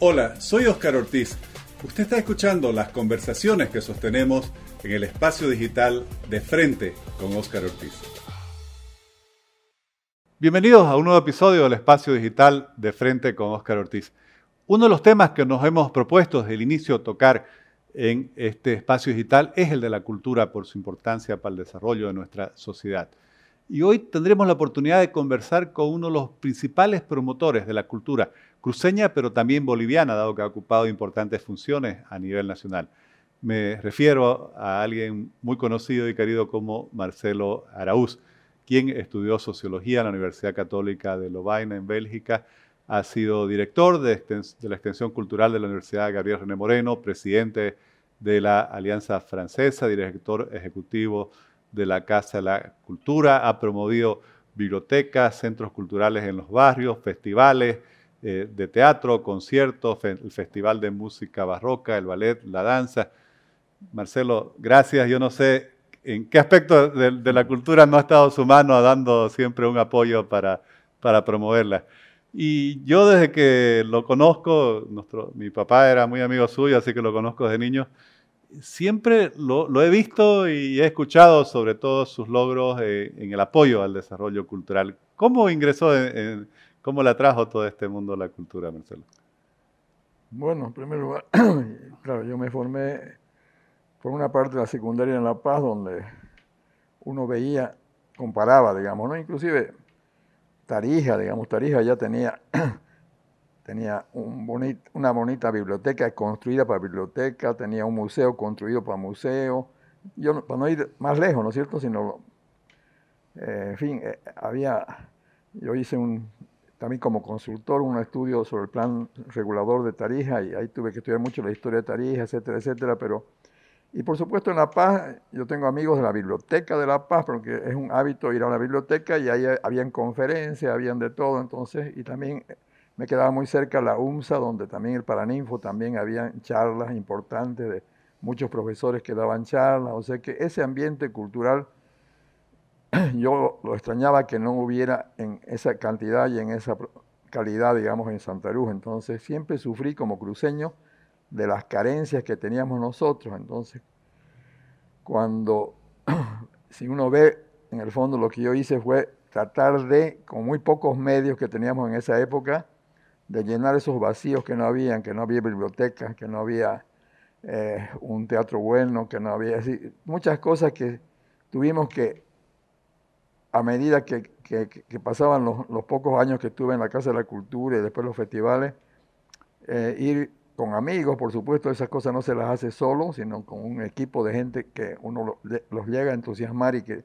Hola, soy Oscar Ortiz. Usted está escuchando las conversaciones que sostenemos en el espacio digital de frente con Oscar Ortiz. Bienvenidos a un nuevo episodio del espacio digital de frente con Oscar Ortiz. Uno de los temas que nos hemos propuesto desde el inicio tocar en este espacio digital es el de la cultura por su importancia para el desarrollo de nuestra sociedad. Y hoy tendremos la oportunidad de conversar con uno de los principales promotores de la cultura cruceña, pero también boliviana, dado que ha ocupado importantes funciones a nivel nacional. Me refiero a alguien muy conocido y querido como Marcelo Araúz, quien estudió sociología en la Universidad Católica de Lovaina, en Bélgica, ha sido director de, la Extensión Cultural de la Universidad Gabriel René Moreno, presidente de la Alianza Francesa, director ejecutivo la Casa de la Cultura, ha promovido bibliotecas, centros culturales en los barrios, festivales eh, de teatro, conciertos, el Festival de Música Barroca, el ballet, la danza. Marcelo, gracias. Yo no sé en qué aspecto de, la cultura no ha estado su mano dando siempre un apoyo para, para promoverla. Y yo desde que lo conozco, nuestro, mi papá era muy amigo suyo, así que lo conozco desde niño, siempre lo, he visto y he escuchado sobre todo sus logros eh, en el apoyo al desarrollo cultural. ¿Cómo ingresó, cómo le atrajo todo este mundo la cultura, Marcelo? Bueno, en primer lugar, claro, yo me formé por una parte de la secundaria en La Paz, donde uno veía, comparaba, digamos, ¿no? Inclusive Tarija, digamos, Tarija ya tenía tenía una bonita biblioteca construida para biblioteca, tenía un museo construido para museo. Yo, para no ir más lejos, ¿no es cierto? Sino, eh, en fin, eh, había, yo hice un, también como consultor un estudio sobre el plan regulador de Tarija y ahí tuve que estudiar mucho la historia de Tarija, etcétera, etcétera, pero... Y por supuesto en La Paz, yo tengo amigos de la biblioteca de La Paz, porque es un hábito ir a la biblioteca y ahí habían conferencias, habían de todo, entonces, y también me quedaba muy cerca la UMSA, donde también el Paraninfo también había charlas importantes de muchos profesores que daban charlas. O sea que ese ambiente cultural yo lo extrañaba que no hubiera en esa cantidad y en esa calidad, digamos, en Santa Cruz. Entonces siempre sufrí como cruceño de las carencias que teníamos nosotros. Entonces, cuando, si uno ve, en el fondo lo que yo hice fue tratar de, con muy pocos medios que teníamos en esa época, de llenar esos vacíos que no habían, que no había bibliotecas, que no había eh, un teatro bueno, que no había así, muchas cosas que tuvimos que, a medida que, pasaban los, pocos años que estuve en la Casa de la Cultura y después los festivales, eh, ir con amigos, por supuesto, esas cosas no se las hace solo, sino con un equipo de gente que uno los llega a entusiasmar y que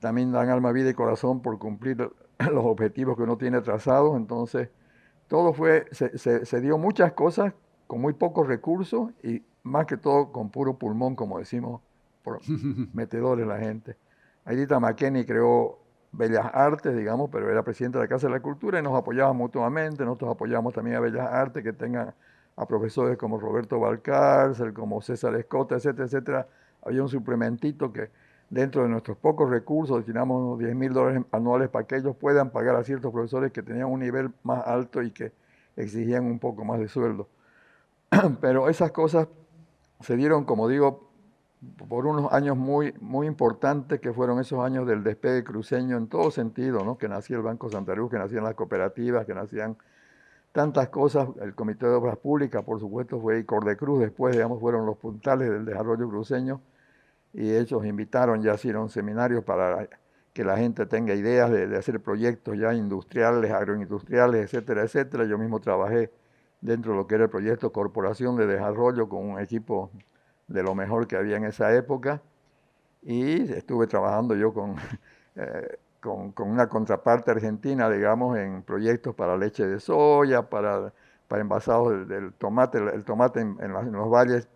también dan alma, vida y corazón por cumplir los objetivos que uno tiene trazados. Entonces, todo fue, se, dio muchas cosas con muy pocos recursos y más que todo con puro pulmón, como decimos, por metedores la gente. Aidita McKenney creó Bellas Artes, digamos, pero era presidente de la Casa de la Cultura y nos apoyaba mutuamente. Nosotros apoyamos también a Bellas Artes, que tengan a profesores como Roberto Valcárcel, como César Escota, etcétera, etcétera. Había un suplementito que dentro de nuestros pocos recursos, destinamos 10 mil dólares anuales para que ellos puedan pagar a ciertos profesores que tenían un nivel más alto y que exigían un poco más de sueldo. Pero esas cosas se dieron, como digo, por unos años muy, muy importantes, que fueron esos años del despegue cruceño en todo sentido, ¿no? que nacía el Banco Santa Cruz, que nacían las cooperativas, que nacían tantas cosas. El Comité de Obras Públicas, por supuesto, fue y Cordecruz, después, digamos, fueron los puntales del desarrollo cruceño y ellos invitaron, ya hicieron seminarios para que la gente tenga ideas de, hacer proyectos ya industriales, agroindustriales, etcétera, etcétera. Yo mismo trabajé dentro de lo que era el proyecto Corporación de Desarrollo con un equipo de lo mejor que había en esa época y estuve trabajando yo con, eh, con, una contraparte argentina, digamos, en proyectos para leche de soya, para, para envasados del, tomate, el tomate en, en los valles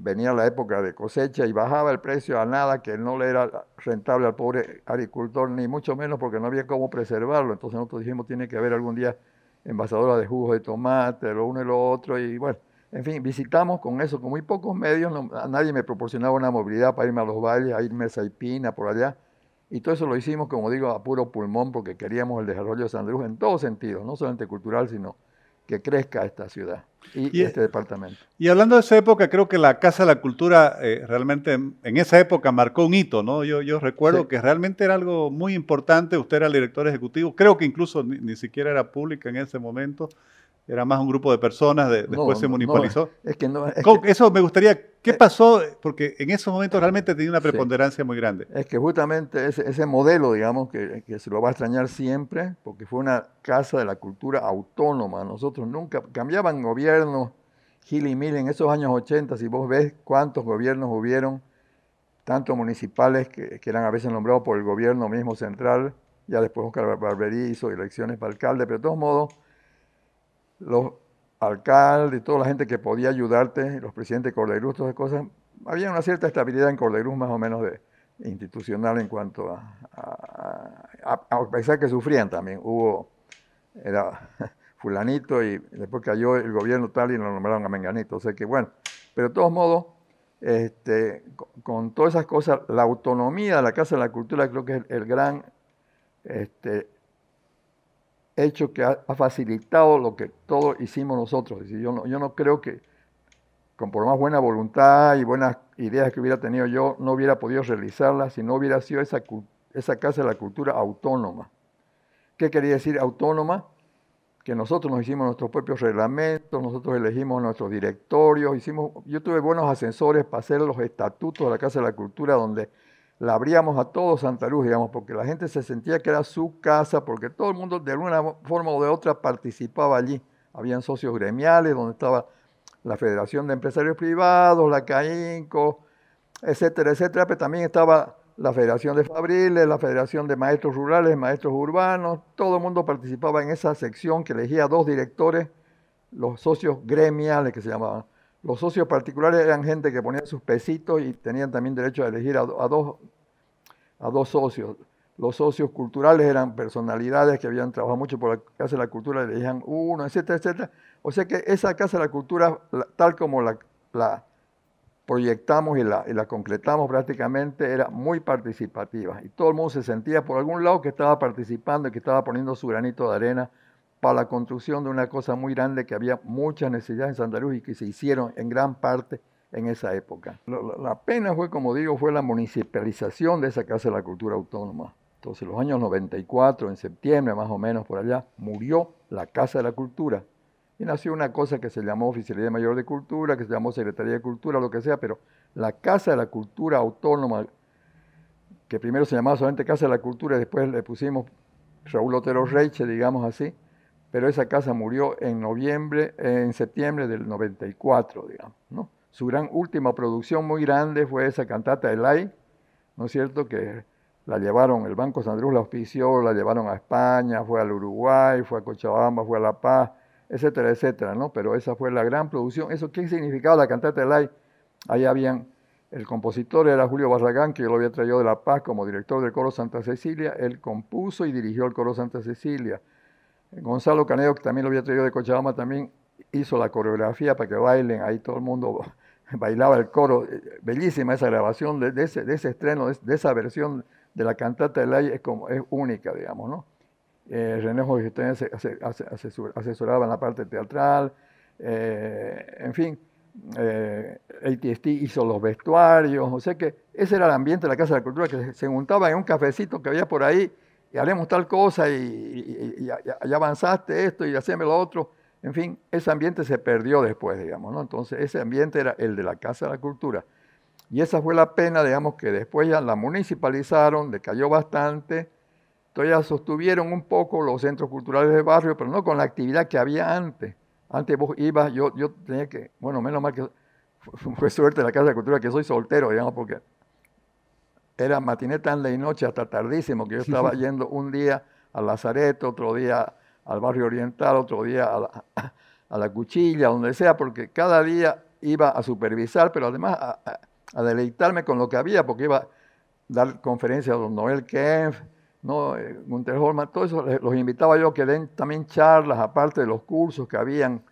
venía la época de cosecha y bajaba el precio a nada, que no le era rentable al pobre agricultor, ni mucho menos porque no había cómo preservarlo. Entonces nosotros dijimos, tiene que haber algún día envasadora de jugos de tomate, lo uno y lo otro, y bueno, en fin, visitamos con eso, con muy pocos medios, nadie me proporcionaba una movilidad para irme a los valles, a irme a Saipina, por allá, y todo eso lo hicimos, como digo, a puro pulmón, porque queríamos el desarrollo de San Andrés en todos sentidos, no solamente cultural, sino que crezca esta ciudad y, este departamento. Y hablando de esa época, creo que la Casa de la Cultura eh, realmente en, esa época marcó un hito, ¿no? Yo, yo recuerdo que realmente era algo muy importante, usted era el director ejecutivo, creo que incluso ni siquiera era pública en ese momento, era más un grupo de personas, después se municipalizó. es que no, Eso me gustaría, ¿qué pasó? Porque en esos momentos realmente tenía una preponderancia muy grande. Es que justamente ese, modelo, digamos, que, se lo va a extrañar siempre, porque fue una casa de la cultura autónoma. Nosotros nunca, cambiaban gobiernos, Gil y Mil, en esos años 80, si vos ves cuántos gobiernos hubieron, tanto municipales que, que eran a veces nombrados por el gobierno mismo central, ya después Oscar Barberí hizo elecciones para alcalde, pero de todos modos los alcaldes, toda la gente que podía ayudarte, los presidentes de todas esas cosas, había una cierta estabilidad en Corderuz más o menos de, institucional en cuanto a, a, pesar que sufrían también, hubo, era fulanito y después cayó el gobierno tal y lo nombraron a Menganito, o sea que bueno, pero de todos modos, este, con, todas esas cosas, la autonomía de la Casa de la Cultura creo que es el, gran este, hecho que ha, facilitado lo que todos hicimos nosotros. yo, no, yo no creo que, con por más buena voluntad y buenas ideas que hubiera tenido yo, no hubiera podido realizarlas si no hubiera sido esa, esa Casa de la Cultura autónoma. ¿Qué quería decir autónoma? Que nosotros nos hicimos nuestros propios reglamentos, nosotros elegimos nuestros directorios, hicimos, yo tuve buenos ascensores para hacer los estatutos de la Casa de la Cultura, donde la abríamos a todo Santa Luz, digamos, porque la gente se sentía que era su casa, porque todo el mundo de alguna forma o de otra participaba allí. Habían socios gremiales donde estaba la Federación de Empresarios Privados, la CAINCO, etcétera, etcétera, pero también estaba la Federación de Fabriles, la Federación de Maestros Rurales, Maestros Urbanos, todo el mundo participaba en esa sección que elegía dos directores, los socios gremiales que se llamaban. Los socios particulares eran gente que ponía sus pesitos y tenían también derecho a elegir a, dos, socios. Los socios culturales eran personalidades que habían trabajado mucho por la Casa de la Cultura, elegían uno, etcétera, etcétera. O sea que esa Casa de la Cultura, tal como la, proyectamos y la, y la, concretamos prácticamente, era muy participativa. Y todo el mundo se sentía por algún lado que estaba participando y que estaba poniendo su granito de arena para la construcción de una cosa muy grande que había muchas necesidades en Santa Luz y que se hicieron en gran parte en esa época. La pena fue, como digo, fue la municipalización de esa Casa de la Cultura Autónoma. Entonces, en los años 94, en septiembre más o menos por allá, murió la Casa de la Cultura. Y nació una cosa que se llamó Oficialidad Mayor de Cultura, que se llamó Secretaría de Cultura, lo que sea, pero la Casa de la Cultura Autónoma, que primero se llamaba solamente Casa de la Cultura y después le pusimos Raúl Otero Reiche, digamos así, pero esa casa murió en noviembre, en septiembre del 94, digamos, ¿no? Su gran última producción muy grande fue esa cantata El Ay, ¿no es cierto? Que la llevaron, el Banco Sandruz la auspició, la llevaron a España, fue al Uruguay, fue a Cochabamba, fue a La Paz, etcétera, etcétera, ¿no? Pero esa fue la gran producción. ¿Eso qué significaba la cantata El Ay? Ahí habían, el compositor era Julio Barragán, que yo lo había traído de La Paz como director del Coro Santa Cecilia, él compuso y dirigió el Coro Santa Cecilia. Gonzalo Caneo, que también lo había traído de Cochabamba, también hizo la coreografía para que bailen, ahí todo el mundo bailaba el coro. Bellísima esa grabación de, ese, estreno, de, esa versión de la cantata del aire, es, como, es única, digamos, ¿no? Eh, René Jorge asesoraba en la parte teatral, eh, en fin, eh, ATST hizo los vestuarios, o sea que ese era el ambiente de la Casa de la Cultura, que se juntaba en un cafecito que había por ahí, y haremos tal cosa y, ya, avanzaste esto y haceme lo otro. En fin, ese ambiente se perdió después, digamos, ¿no? Entonces, ese ambiente era el de la Casa de la Cultura. Y esa fue la pena, digamos, que después ya la municipalizaron, decayó bastante, todavía sostuvieron un poco los centros culturales de barrio, pero no con la actividad que había antes. Antes vos ibas, yo, yo tenía que, bueno, menos mal que fue suerte la Casa de la Cultura que soy soltero, digamos, porque era matiné tarde y noche hasta tardísimo, que yo estaba yendo un día al Lazareto, otro día al barrio oriental, otro día a la, cuchilla, donde sea, porque cada día iba a supervisar, pero además a, deleitarme con lo que había, porque iba a dar conferencias a don Noel Kempf, ¿no? Eh, Gunter Holman, todo eso los invitaba yo que den también charlas, aparte de los cursos que habían.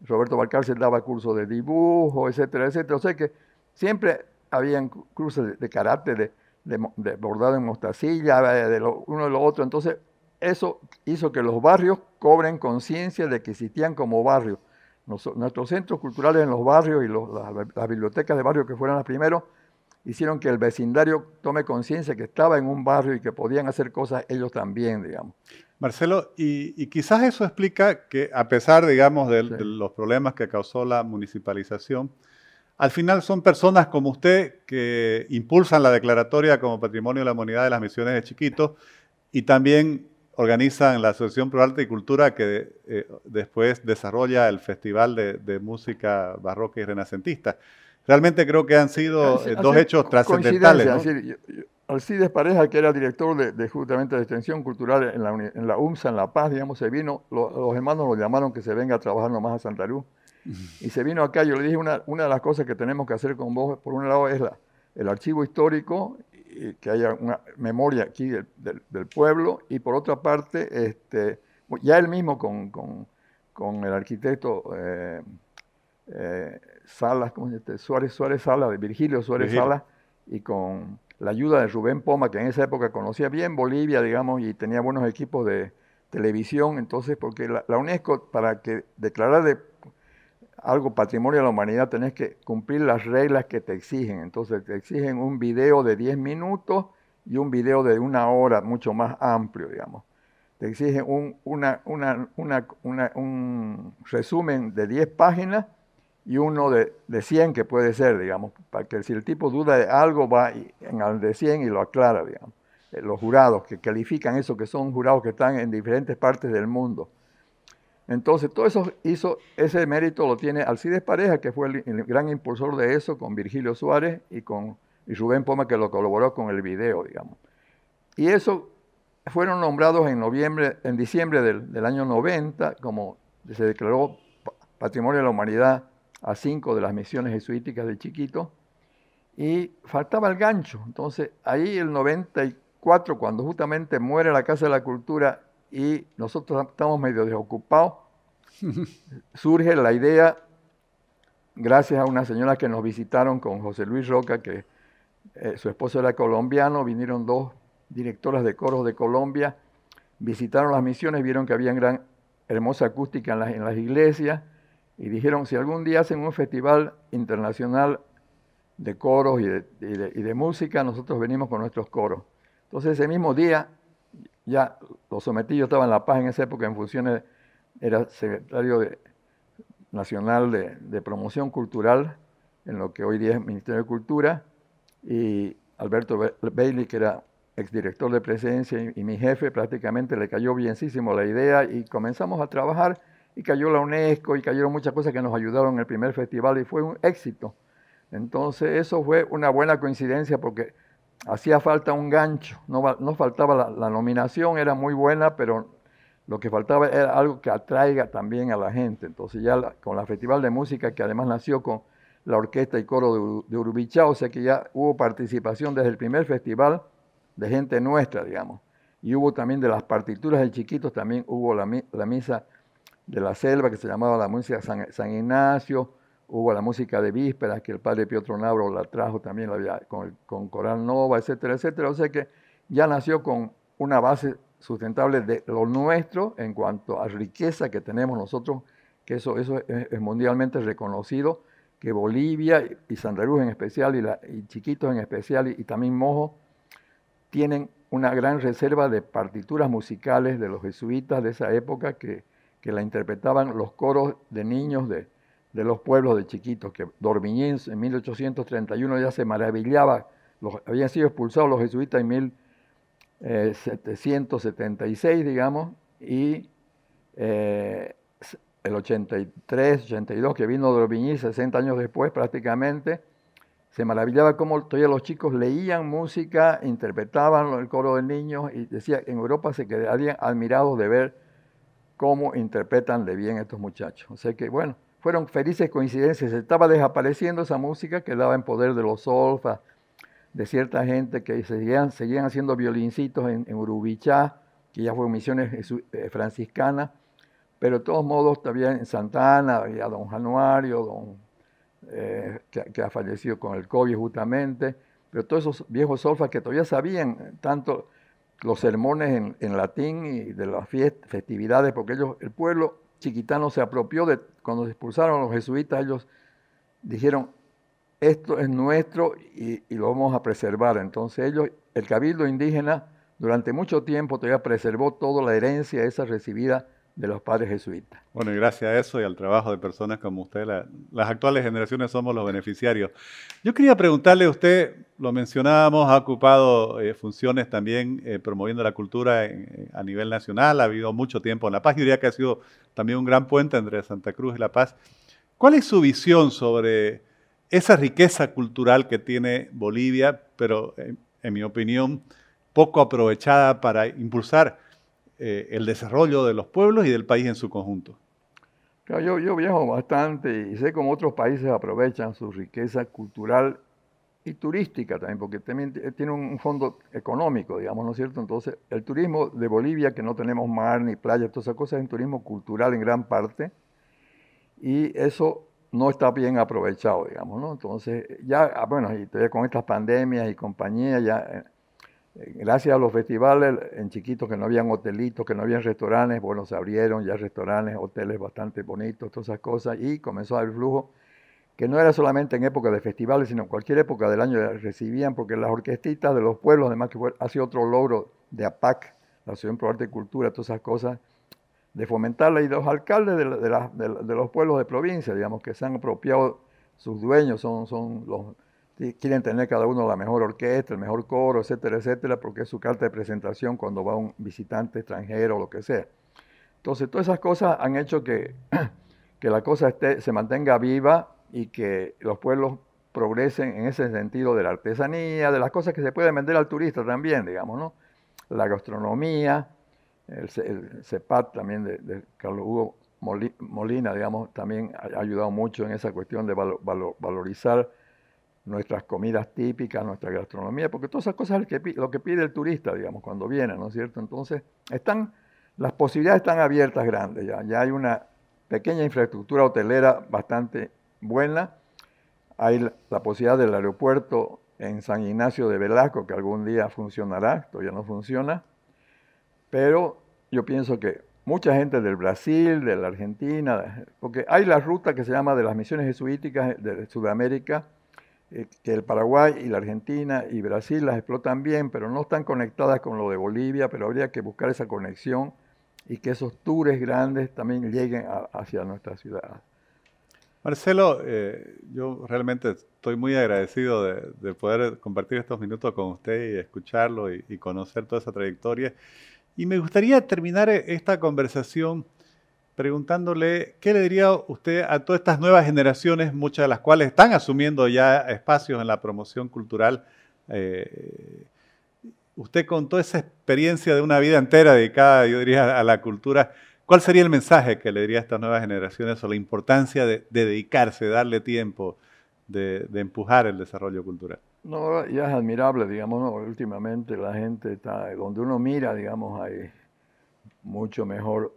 Roberto Balcárcel daba cursos de dibujo, etcétera, etcétera. O sea que siempre habían cursos de, de carácter, de, de, bordado en mostacilla, de lo, uno de lo otro. Entonces, eso hizo que los barrios cobren conciencia de que existían como barrios. nuestros centros culturales en los barrios y las, bibliotecas de barrio que fueron las primeros hicieron que el vecindario tome conciencia que estaba en un barrio y que podían hacer cosas ellos también, digamos. Marcelo, y, quizás eso explica que a pesar, digamos, de, los problemas que causó la municipalización, al final son personas como usted que impulsan la declaratoria como Patrimonio de la Humanidad de las Misiones de Chiquitos y también organizan la Asociación Pro Arte y Cultura que eh, después desarrolla el Festival de, Música Barroca y Renacentista. Realmente creo que han sido eh, dos hechos trascendentales. Alcides Pareja, que era director de, justamente de extensión cultural en la, en la, UMSA, en La Paz, digamos, se vino, los hermanos lo llamaron que se venga a trabajar nomás a Santa Luz. Y se vino acá, yo le dije, una, una de las cosas que tenemos que hacer con vos, por un lado, es la, el archivo histórico, y que haya una memoria aquí del, del, pueblo, y por otra parte, este, ya él mismo con, con, con el arquitecto eh, eh, Salas, ¿cómo se llama? Suárez, Suárez Salas, de Virgilio Suárez Salas, y con la ayuda de Rubén Poma, que en esa época conocía bien Bolivia, digamos, y tenía buenos equipos de televisión, entonces, porque la, UNESCO, para que declarar de algo patrimonio de la humanidad, tenés que cumplir las reglas que te exigen. Entonces, te exigen un video de 10 minutos y un video de una hora, mucho más amplio, digamos. Te exigen un, una, una, un resumen de 10 páginas y uno de, de 100 que puede ser, digamos, para que si el tipo duda de algo va en el de 100 y lo aclara, digamos. Eh, los jurados que califican eso, que son jurados que están en diferentes partes del mundo. Entonces, todo eso hizo, ese mérito lo tiene Alcides Pareja, que fue el, gran impulsor de eso, con Virgilio Suárez y con y Rubén Poma, que lo colaboró con el video, digamos. Y eso fueron nombrados en noviembre, en diciembre del, del año 90, como se declaró Patrimonio de la Humanidad a cinco de las misiones jesuíticas de chiquito, y faltaba el gancho. Entonces, ahí el 94, cuando justamente muere la Casa de la Cultura y nosotros estamos medio desocupados, surge la idea, gracias a una señora que nos visitaron con José Luis Roca, que eh, su esposo era colombiano, vinieron dos directoras de coros de Colombia, visitaron las misiones, vieron que había gran, hermosa acústica en en las iglesias, y dijeron, si algún día hacen un festival internacional de coros y de, música, nosotros venimos con nuestros coros. Entonces ese mismo día, ya lo sometí, yo estaba en La Paz en esa época en funciones, era secretario nacional de, promoción cultural, en lo que hoy día es Ministerio de Cultura, y Alberto Bailey, que era exdirector de presencia y, y mi jefe, prácticamente le cayó bienísimo la idea y comenzamos a trabajar y cayó la UNESCO y cayeron muchas cosas que nos ayudaron en el primer festival y fue un éxito. Entonces eso fue una buena coincidencia porque hacía falta un gancho, no, faltaba la, nominación, era muy buena, pero lo que faltaba era algo que atraiga también a la gente. Entonces ya con la Festival de Música, que además nació con la orquesta y coro de, de o sea que ya hubo participación desde el primer festival de gente nuestra, digamos. Y hubo también de las partituras de chiquitos, también hubo la, la misa de la selva que se llamaba la música San, Ignacio, hubo la música de vísperas que el padre Pietro Nabro la trajo también con, Coral Nova, etcétera, etcétera. O sea que ya nació con una base sustentable de lo nuestro en cuanto a riqueza que tenemos nosotros, que eso, es, mundialmente reconocido, que Bolivia y Santa Cruz en especial, y, y Chiquitos en especial, y, y también Mojo, tienen una gran reserva de partituras musicales de los jesuitas de esa época que, que la interpretaban los coros de niños de, los pueblos de chiquitos, que Dormiñés en 1831 ya se maravillaba, los, habían sido expulsados los jesuitas en 1776, digamos, y eh, el 83, 82, que vino Dormiñés 60 años después prácticamente, se maravillaba cómo todavía los chicos leían música, interpretaban el coro de niños y decía, en Europa se quedarían admirados de ver cómo interpretan de bien estos muchachos. O sea que, bueno, fueron felices coincidencias. Estaba desapareciendo esa música, quedaba en poder de los solfas, de cierta gente que seguían, seguían haciendo violincitos en, Urubichá, que ya fue misiones eh, franciscanas, pero de todos modos todavía en Santana había don Januario, don, eh, que, ha fallecido con el COVID justamente, pero todos esos viejos solfas que todavía sabían tanto los sermones en, latín y de las festividades, porque ellos, el pueblo chiquitano se apropió de, cuando se expulsaron los jesuitas, ellos dijeron, esto es nuestro y, y, lo vamos a preservar. Entonces ellos, el cabildo indígena, durante mucho tiempo todavía preservó toda la herencia esa recibida de los padres jesuitas. Bueno, y gracias a eso y al trabajo de personas como usted, las actuales generaciones somos los beneficiarios. Yo quería preguntarle a usted, lo mencionábamos, ha ocupado eh, funciones también eh, promoviendo la cultura a nivel nacional, ha habido mucho tiempo en La Paz, yo diría que ha sido también un gran puente entre Santa Cruz y La Paz. ¿Cuál es su visión sobre esa riqueza cultural que tiene Bolivia, pero en mi opinión poco aprovechada para impulsar eh, el desarrollo de los pueblos y del país en su conjunto. yo, yo viajo bastante y sé cómo otros países aprovechan su riqueza cultural y turística también, porque también tiene un fondo económico, digamos, ¿no es cierto? Entonces, el turismo de Bolivia, que no tenemos mar ni playa, todas esas cosas, es un turismo cultural en gran parte, y eso no está bien aprovechado, digamos, ¿no? Entonces, ya, ah, bueno, y todavía con estas pandemias y compañía, ya eh, Gracias a los festivales, en chiquitos que no habían hotelitos, que no habían restaurantes, bueno, se abrieron ya restaurantes, hoteles bastante bonitos, todas esas cosas, y comenzó a haber flujo, que no era solamente en época de festivales, sino en cualquier época del año recibían, porque las orquestitas de los pueblos, además que fue, otro logro de APAC, la Asociación Pro Arte y Cultura, todas esas cosas, de fomentarla, y los alcaldes de, los pueblos de provincia, digamos, que se han apropiado, sus dueños son, son los quieren tener cada uno la mejor orquesta, el mejor coro, etcétera, etcétera, porque es su carta de presentación cuando va un visitante extranjero o lo que sea. Entonces, todas esas cosas han hecho que, que la cosa se mantenga viva y que los pueblos progresen en ese sentido de la artesanía, de las cosas que se pueden vender al turista también, digamos, ¿no? La gastronomía, el, CEPAT también de, Carlos Hugo Molina, digamos, también ha ayudado mucho en esa cuestión de valorizar nuestras comidas típicas, nuestra gastronomía, porque todas esas cosas es lo que pide el turista, digamos, cuando viene, ¿no es cierto? Entonces, están, las posibilidades están abiertas grandes ya, ya hay una pequeña infraestructura hotelera bastante buena, hay la, posibilidad del aeropuerto en San Ignacio de Velasco, que algún día funcionará, todavía no funciona, pero yo pienso que mucha gente del Brasil, de la Argentina, porque hay la ruta que se llama de las misiones jesuíticas de Sudamérica, eh, que el Paraguay y la Argentina y Brasil las explotan bien, pero no están conectadas con lo de Bolivia, pero habría que buscar esa conexión y que esos tours grandes también lleguen hacia nuestra ciudad. Marcelo, eh, yo realmente estoy muy agradecido de, poder compartir estos minutos con usted y escucharlo y, y conocer toda esa trayectoria. Y me gustaría terminar esta conversación preguntándole qué le diría usted a todas estas nuevas generaciones, muchas de las cuales están asumiendo ya espacios en la promoción cultural. Eh, usted con toda esa experiencia de una vida entera dedicada, yo diría, a la cultura, ¿cuál sería el mensaje que le diría a estas nuevas generaciones sobre la importancia de, dedicarse, de darle tiempo, de, empujar el desarrollo cultural? No, ya es admirable, digamos, últimamente la gente está, donde uno mira, digamos, hay mucho mejor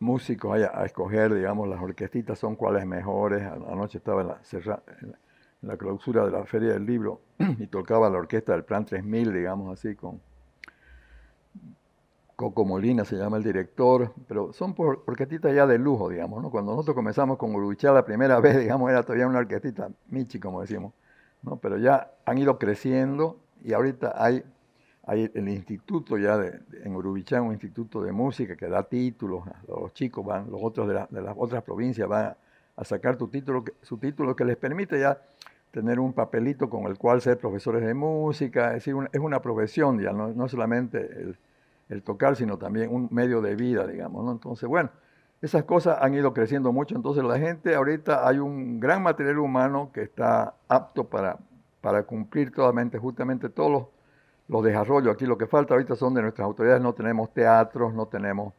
músicos a, a, escoger, digamos, las orquestitas son cuáles mejores. Anoche estaba en la, en la, clausura de la Feria del Libro y tocaba la orquesta del Plan 3000, digamos así, con Coco Molina se llama el director, pero son por orquestitas ya de lujo, digamos, ¿no? Cuando nosotros comenzamos con Uruguay la primera vez, digamos, era todavía una orquestita Michi, como decimos, ¿no? Pero ya han ido creciendo y ahorita hay hay el instituto ya de, en Urubichán, un instituto de música que da títulos, los chicos van, los otros de, las otras provincias van a, sacar tu título, su título que les permite ya tener un papelito con el cual ser profesores de música, es decir, es una profesión ya, no, solamente el, tocar, sino también un medio de vida, digamos, ¿no? Entonces, bueno, esas cosas han ido creciendo mucho, entonces la gente ahorita hay un gran material humano que está apto para, para cumplir totalmente, justamente todos los los desarrollos. Aquí lo que falta ahorita son de nuestras autoridades, no tenemos teatros, no tenemos...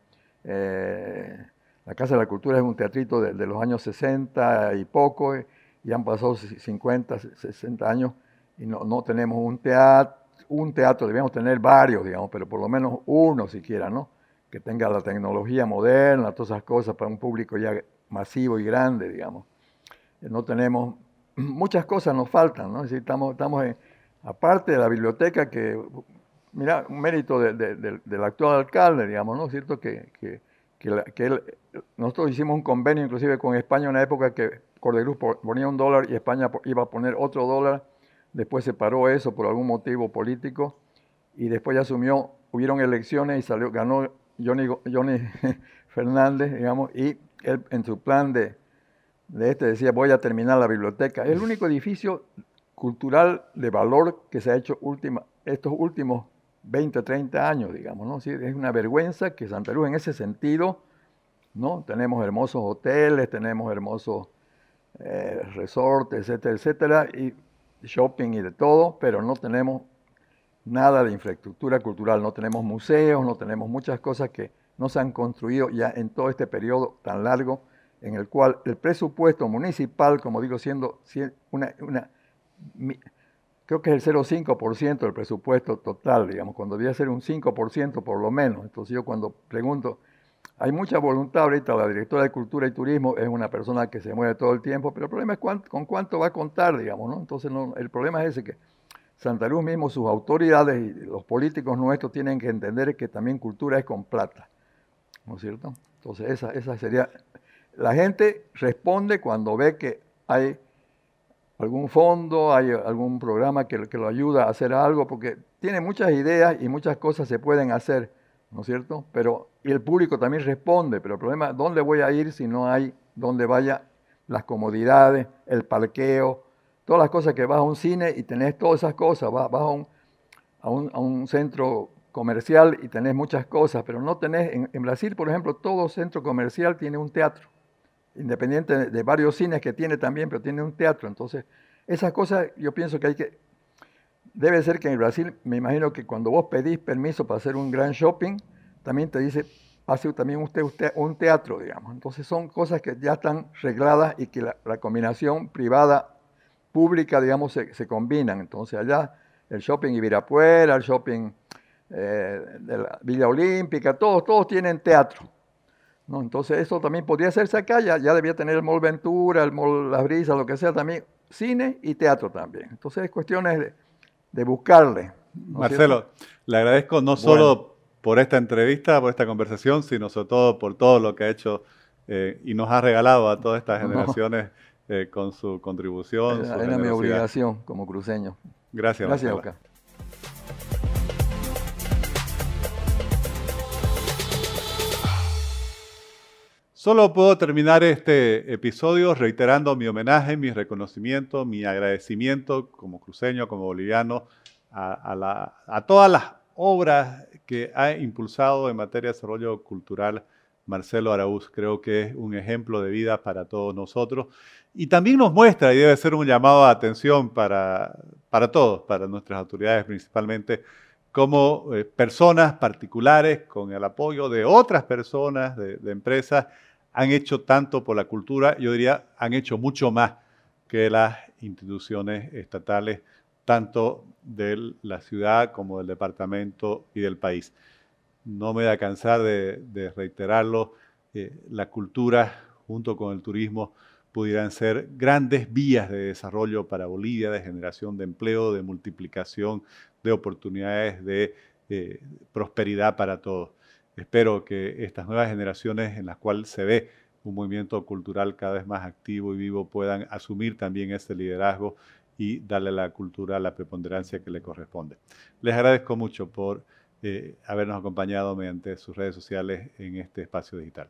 Eh, la Casa de la Cultura es un teatrito de, los años 60 y poco, eh, y han pasado 50, 60 años y no, no tenemos un teatro, un teatro, debemos tener varios, digamos, pero por lo menos uno siquiera, ¿no? Que tenga la tecnología moderna, todas esas cosas para un público ya masivo y grande, digamos. No tenemos, muchas cosas nos faltan, ¿no? Es decir, estamos, estamos en, aparte de la biblioteca que mira, un mérito del actual alcalde, digamos, ¿no es cierto? Que, que, él, nosotros hicimos un convenio inclusive con España en una época que Cordeluz ponía un dólar y España iba a poner otro dólar, después se paró eso por algún motivo político y después ya asumió, hubieron elecciones y salió, ganó Johnny, Johnny Fernández, digamos, y él en su plan de, de este decía, voy a terminar la biblioteca. Es el único edificio cultural de valor que se ha hecho última, estos últimos 20, 30 años, digamos, ¿no? es una vergüenza que Santa Luz en ese sentido, ¿no? Tenemos hermosos hoteles, tenemos hermosos eh, resorts, etcétera, etcétera, y shopping y de todo, pero no tenemos nada de infraestructura cultural, no tenemos museos, no tenemos muchas cosas que no se han construido ya en todo este periodo tan largo en el cual el presupuesto municipal, como digo, siendo una creo que es el 0,5% del presupuesto total, digamos, cuando debía ser un 5% por lo menos. Entonces yo cuando pregunto, hay mucha voluntad ahorita, la directora de Cultura y Turismo es una persona que se mueve todo el tiempo, pero el problema es con cuánto va a contar, digamos, ¿no? Entonces el problema es ese que Santa Luz mismo, sus autoridades y los políticos nuestros tienen que entender que también cultura es con plata, ¿no es cierto? Entonces esa, esa sería... La gente responde cuando ve que hay algún fondo, hay algún programa que, lo ayuda a hacer algo, porque tiene muchas ideas y muchas cosas se pueden hacer, ¿no es cierto? Pero, y el público también responde, pero el problema es dónde voy a ir si no hay donde vaya las comodidades, el parqueo, todas las cosas que vas a un cine y tenés todas esas cosas, vas, a, un, centro comercial y tenés muchas cosas, pero no tenés, en, en Brasil, por ejemplo, todo centro comercial tiene un teatro independiente de varios cines que tiene también, pero tiene un teatro. Entonces, esas cosas yo pienso que hay que... Debe ser que en Brasil, me imagino que cuando vos pedís permiso para hacer un gran shopping, también te dice, hace también usted, usted un teatro, digamos. Entonces son cosas que ya están regladas y que la, combinación privada, pública, digamos, se, combinan. Entonces allá el shopping Ibirapuera, el shopping eh, de la Villa Olímpica, todos, todos tienen teatro. Entonces eso también podría hacerse acá, ya, debía tener el Mall Ventura, el Mall Las Brisas, lo que sea, también cine y teatro también. Entonces es cuestiones de, buscarle. Marcelo, le agradezco no solo por esta entrevista, por esta conversación, sino sobre todo por todo lo que ha hecho eh, y nos ha regalado a todas estas generaciones eh, con su contribución. Era, mi obligación como cruceño. Gracias. Gracias, Oca. Solo puedo terminar este episodio reiterando mi homenaje, mi reconocimiento, mi agradecimiento como cruceño, como boliviano, a, todas las obras que ha impulsado en materia de desarrollo cultural Marcelo Araúz. Creo que es un ejemplo de vida para todos nosotros y también nos muestra, y debe ser un llamado a atención para, para todos, para nuestras autoridades principalmente, como eh, personas particulares, con el apoyo de otras personas, de empresas, han hecho tanto por la cultura, yo diría, han hecho mucho más que las instituciones estatales, tanto de la ciudad como del departamento y del país. No me da cansar de, reiterarlo, eh, la cultura junto con el turismo pudieran ser grandes vías de desarrollo para Bolivia, de generación de empleo, de multiplicación de oportunidades, de eh, prosperidad para todos. Espero que estas nuevas generaciones en las cuales se ve un movimiento cultural cada vez más activo y vivo puedan asumir también ese liderazgo y darle a la cultura la preponderancia que le corresponde. Les agradezco mucho por eh, habernos acompañado mediante sus redes sociales en este espacio digital.